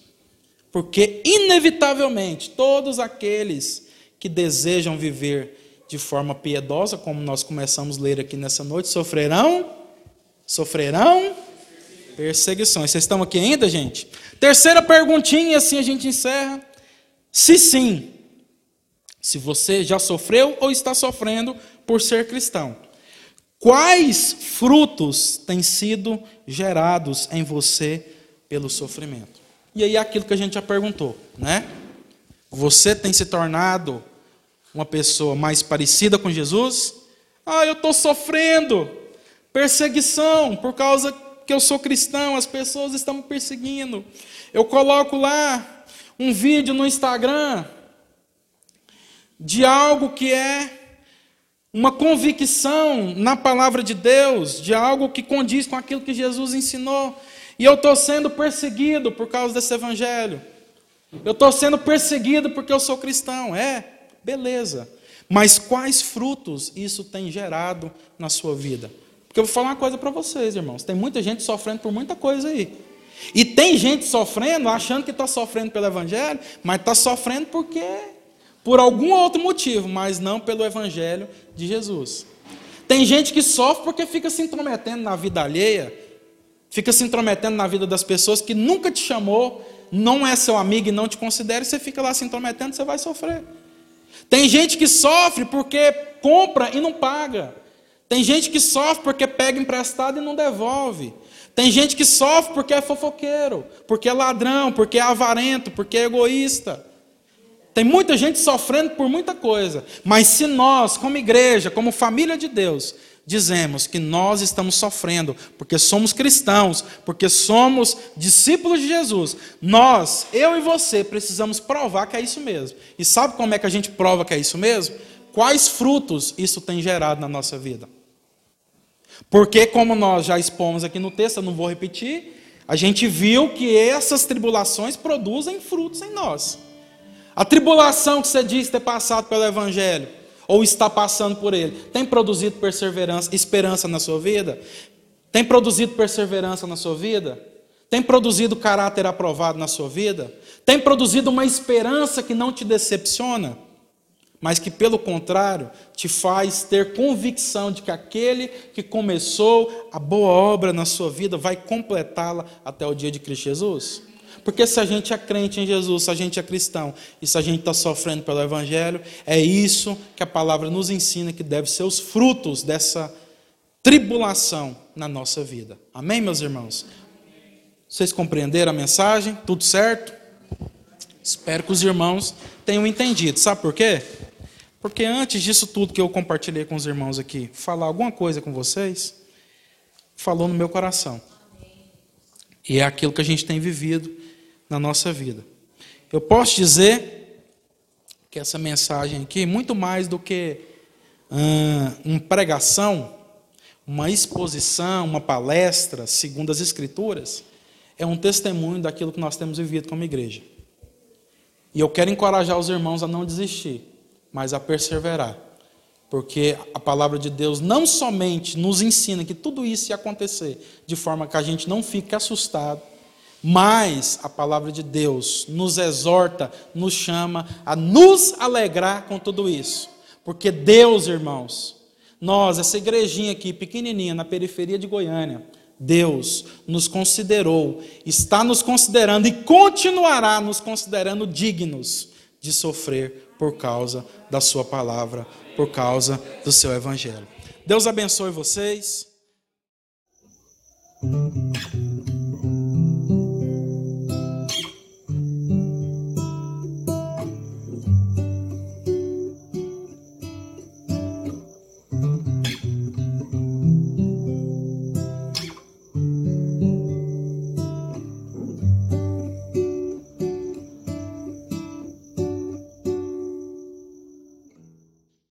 S1: porque inevitavelmente todos aqueles que desejam viver de forma piedosa, como nós começamos a ler aqui nessa noite, sofrerão sofrerão perseguições. Vocês estão aqui ainda, gente? Terceira perguntinha, assim a gente encerra. Se sim, se você já sofreu ou está sofrendo por ser cristão, quais frutos têm sido gerados em você pelo sofrimento? E aí é aquilo que a gente já perguntou, né? Você tem se tornado uma pessoa mais parecida com Jesus? Ah, eu estou sofrendo perseguição por causa que eu sou cristão, as pessoas estão me perseguindo. Eu coloco lá um vídeo no Instagram de algo que é uma convicção na palavra de Deus, de algo que condiz com aquilo que Jesus ensinou. E eu estou sendo perseguido por causa desse evangelho. Eu estou sendo perseguido porque eu sou cristão. É, beleza. Mas quais frutos isso tem gerado na sua vida? Porque eu vou falar uma coisa para vocês, irmãos. Tem muita gente sofrendo por muita coisa aí. E tem gente sofrendo, achando que está sofrendo pelo Evangelho, mas está sofrendo porque por algum outro motivo, mas não pelo Evangelho de Jesus. Tem gente que sofre porque fica se intrometendo na vida alheia, fica se intrometendo na vida das pessoas que nunca te chamou, não é seu amigo e não te considera, e você fica lá se intrometendo, você vai sofrer. Tem gente que sofre porque compra e não paga. Tem gente que sofre porque pega emprestado e não devolve. Tem gente que sofre porque é fofoqueiro, porque é ladrão, porque é avarento, porque é egoísta. Tem muita gente sofrendo por muita coisa. Mas se nós, como igreja, como família de Deus, dizemos que nós estamos sofrendo porque somos cristãos, porque somos discípulos de Jesus, nós, eu e você, precisamos provar que é isso mesmo. E sabe como é que a gente prova que é isso mesmo? Quais frutos isso tem gerado na nossa vida? Porque, como nós já expomos aqui no texto, eu não vou repetir, a gente viu que essas tribulações produzem frutos em nós. A tribulação que você diz ter passado pelo Evangelho, ou está passando por ele, tem produzido perseverança, esperança na sua vida? Tem produzido perseverança na sua vida? Tem produzido caráter aprovado na sua vida? Tem produzido uma esperança que não te decepciona? Mas que, pelo contrário, te faz ter convicção de que aquele que começou a boa obra na sua vida vai completá-la até o dia de Cristo Jesus? Porque se a gente é crente em Jesus, se a gente é cristão e se a gente está sofrendo pelo Evangelho, é isso que a palavra nos ensina que deve ser os frutos dessa tribulação na nossa vida. Amém, meus irmãos? Vocês compreenderam a mensagem? Tudo certo? Espero que os irmãos tenham entendido. Sabe por quê? Porque antes disso tudo que eu compartilhei com os irmãos aqui, falar alguma coisa com vocês, falou no meu coração. E é aquilo que a gente tem vivido na nossa vida. Eu posso dizer que essa mensagem aqui, muito mais do que hum, uma pregação, uma exposição, uma palestra, segundo as Escrituras, é um testemunho daquilo que nós temos vivido como igreja. E eu quero encorajar os irmãos a não desistir mas a perseverar. Porque a palavra de Deus não somente nos ensina que tudo isso ia acontecer de forma que a gente não fique assustado, mas a palavra de Deus nos exorta, nos chama a nos alegrar com tudo isso. Porque Deus, irmãos, nós, essa igrejinha aqui, pequenininha, na periferia de Goiânia, Deus nos considerou, está nos considerando e continuará nos considerando dignos de sofrer por causa da Sua palavra, por causa do seu Evangelho. Deus abençoe vocês.